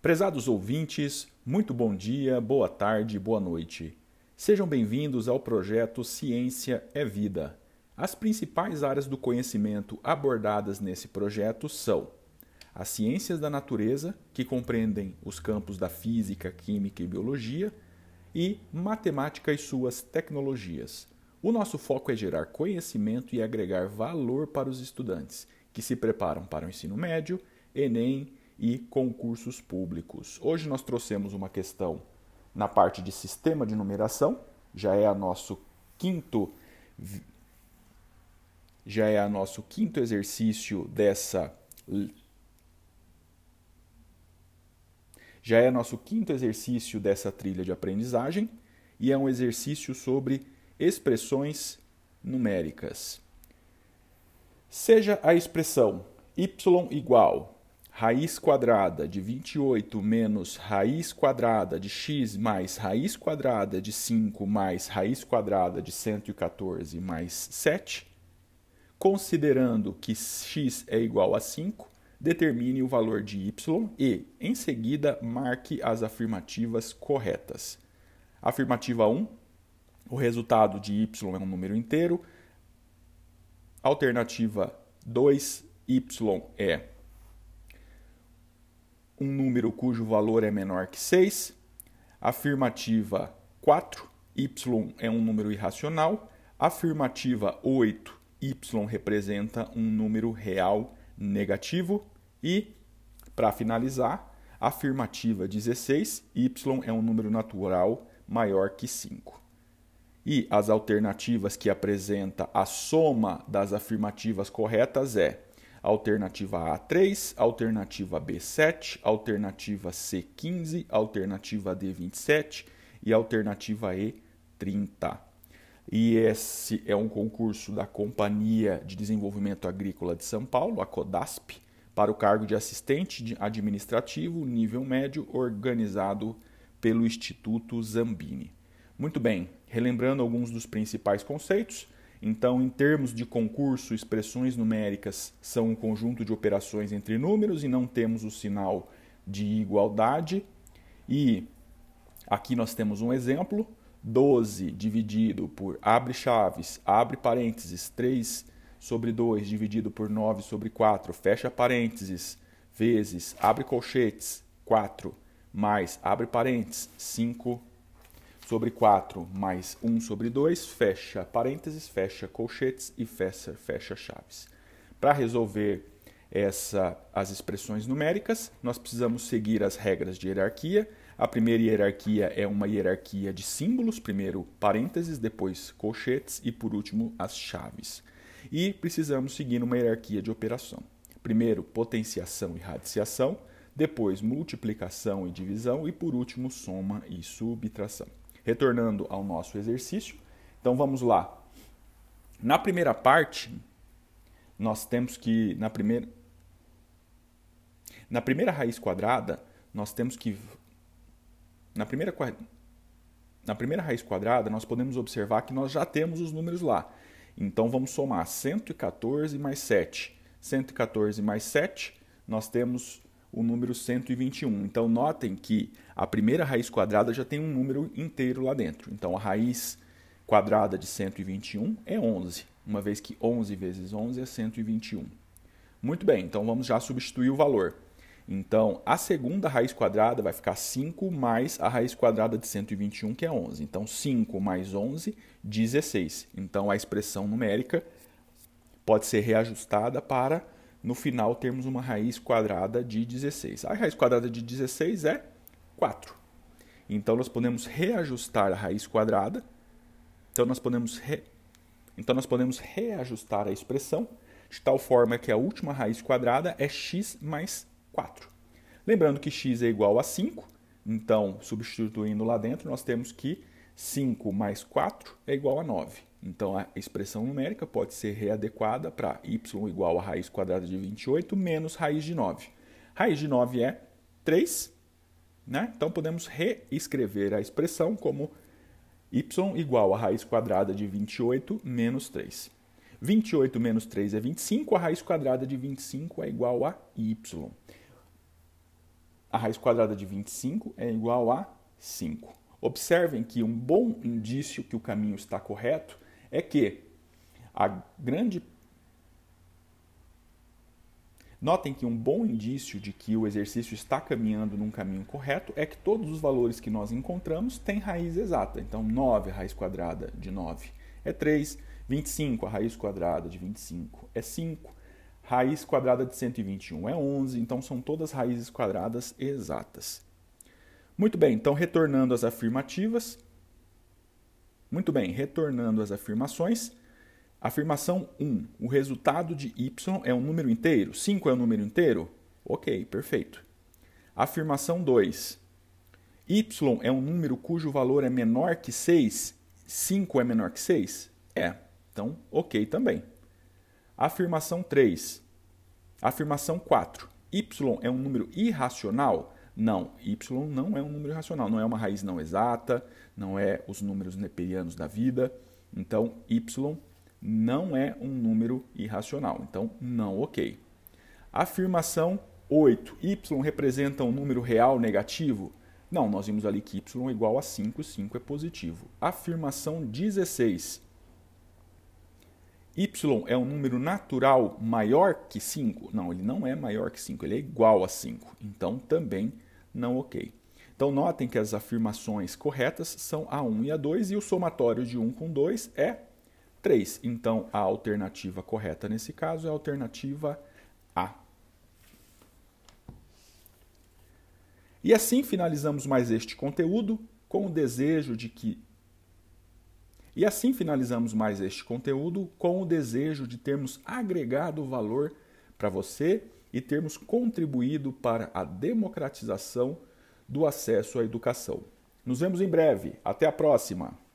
Prezados ouvintes, muito bom dia, boa tarde, boa noite. Sejam bem-vindos ao projeto Ciência é Vida. As principais áreas do conhecimento abordadas nesse projeto são as ciências da natureza, que compreendem os campos da física, química e biologia, e matemática e suas tecnologias. O nosso foco é gerar conhecimento e agregar valor para os estudantes que se preparam para o ensino médio, Enem e concursos públicos. Hoje nós trouxemos uma questão na parte de sistema de numeração, já é a nosso quinto já é a nosso quinto exercício dessa já é nosso quinto exercício dessa trilha de aprendizagem e é um exercício sobre expressões numéricas. Seja a expressão y igual raiz quadrada de 28 menos raiz quadrada de x mais raiz quadrada de 5 mais raiz quadrada de 114 mais 7, considerando que x é igual a 5, determine o valor de y e, em seguida, marque as afirmativas corretas. Afirmativa 1, o resultado de y é um número inteiro. Alternativa 2, y é um número cujo valor é menor que 6. Afirmativa 4, y é um número irracional. Afirmativa 8, y representa um número real negativo. E, para finalizar, afirmativa 16, y é um número natural maior que 5. E as alternativas que apresenta a soma das afirmativas corretas é Alternativa A 3, alternativa B 7, alternativa C 15, alternativa D 27 e alternativa E 30. E esse é um concurso da Companhia de Desenvolvimento Agrícola de São Paulo, a CODASP, para o cargo de assistente administrativo nível médio, organizado pelo Instituto Zambini. Muito bem, relembrando alguns dos principais conceitos, então, em termos de concurso, expressões numéricas são um conjunto de operações entre números e não temos o sinal de igualdade. E aqui nós temos um exemplo: 12 dividido por abre chaves, abre parênteses, 3 sobre 2 dividido por 9 sobre 4, fecha parênteses, vezes, abre colchetes, 4, mais, abre parênteses, 5 sobre 4 mais 1 sobre 2, fecha parênteses, fecha colchetes e fecha, fecha chaves. Para resolver essa, as expressões numéricas, nós precisamos seguir as regras de hierarquia. A primeira hierarquia é uma hierarquia de símbolos, primeiro parênteses, depois colchetes e por último as chaves. E precisamos seguir uma hierarquia de operação. Primeiro, potenciação e radiciação, depois multiplicação e divisão e por último soma e subtração. Retornando ao nosso exercício, então vamos lá. Na primeira parte, nós temos que na primeira na primeira raiz quadrada, nós temos que na primeira na primeira raiz quadrada, nós podemos observar que nós já temos os números lá. Então vamos somar 114 mais 7. 114 mais 7, nós temos o número 121. Então, notem que a primeira raiz quadrada já tem um número inteiro lá dentro. Então, a raiz quadrada de 121 é 11, uma vez que 11 vezes 11 é 121. Muito bem, então vamos já substituir o valor. Então, a segunda raiz quadrada vai ficar 5 mais a raiz quadrada de 121, que é 11. Então, 5 mais 11, 16. Então, a expressão numérica pode ser reajustada para no final termos uma raiz quadrada de 16. A raiz quadrada de 16 é 4. Então nós podemos reajustar a raiz quadrada. Então nós podemos re... então nós podemos reajustar a expressão de tal forma que a última raiz quadrada é x mais 4. Lembrando que x é igual a 5, então substituindo lá dentro nós temos que 5 mais 4 é igual a 9. Então a expressão numérica pode ser readequada para y igual a raiz quadrada de 28 menos raiz de 9. Raiz de 9 é 3, né? então podemos reescrever a expressão como y igual a raiz quadrada de 28 menos 3. 28 menos 3 é 25, a raiz quadrada de 25 é igual a y. a raiz quadrada de 25 é igual a 5. Observem que um bom indício que o caminho está correto é que a grande Notem que um bom indício de que o exercício está caminhando num caminho correto é que todos os valores que nós encontramos têm raiz exata. Então, 9, a raiz quadrada de 9 é 3, 25, a raiz quadrada de 25 é 5, raiz quadrada de 121 é 11, então são todas raízes quadradas exatas. Muito bem, então retornando às afirmativas. Muito bem, retornando às afirmações. Afirmação 1. O resultado de y é um número inteiro? 5 é um número inteiro? Ok, perfeito. Afirmação 2. y é um número cujo valor é menor que 6? 5 é menor que 6? É. Então, ok também. Afirmação 3. Afirmação 4. y é um número irracional? Não, y não é um número irracional, não é uma raiz não exata, não é os números neperianos da vida. Então, y não é um número irracional. Então, não ok. Afirmação 8. y representa um número real negativo? Não, nós vimos ali que y é igual a 5, 5 é positivo. Afirmação 16. y é um número natural maior que 5? Não, ele não é maior que 5, ele é igual a 5. Então, também não ok. Então, notem que as afirmações corretas são a 1 e a 2 e o somatório de 1 com 2 é 3. Então, a alternativa correta nesse caso é a alternativa A. E assim finalizamos mais este conteúdo com o desejo de que e assim finalizamos mais este conteúdo com o desejo de termos agregado valor para você e termos contribuído para a democratização do acesso à educação. Nos vemos em breve. Até a próxima!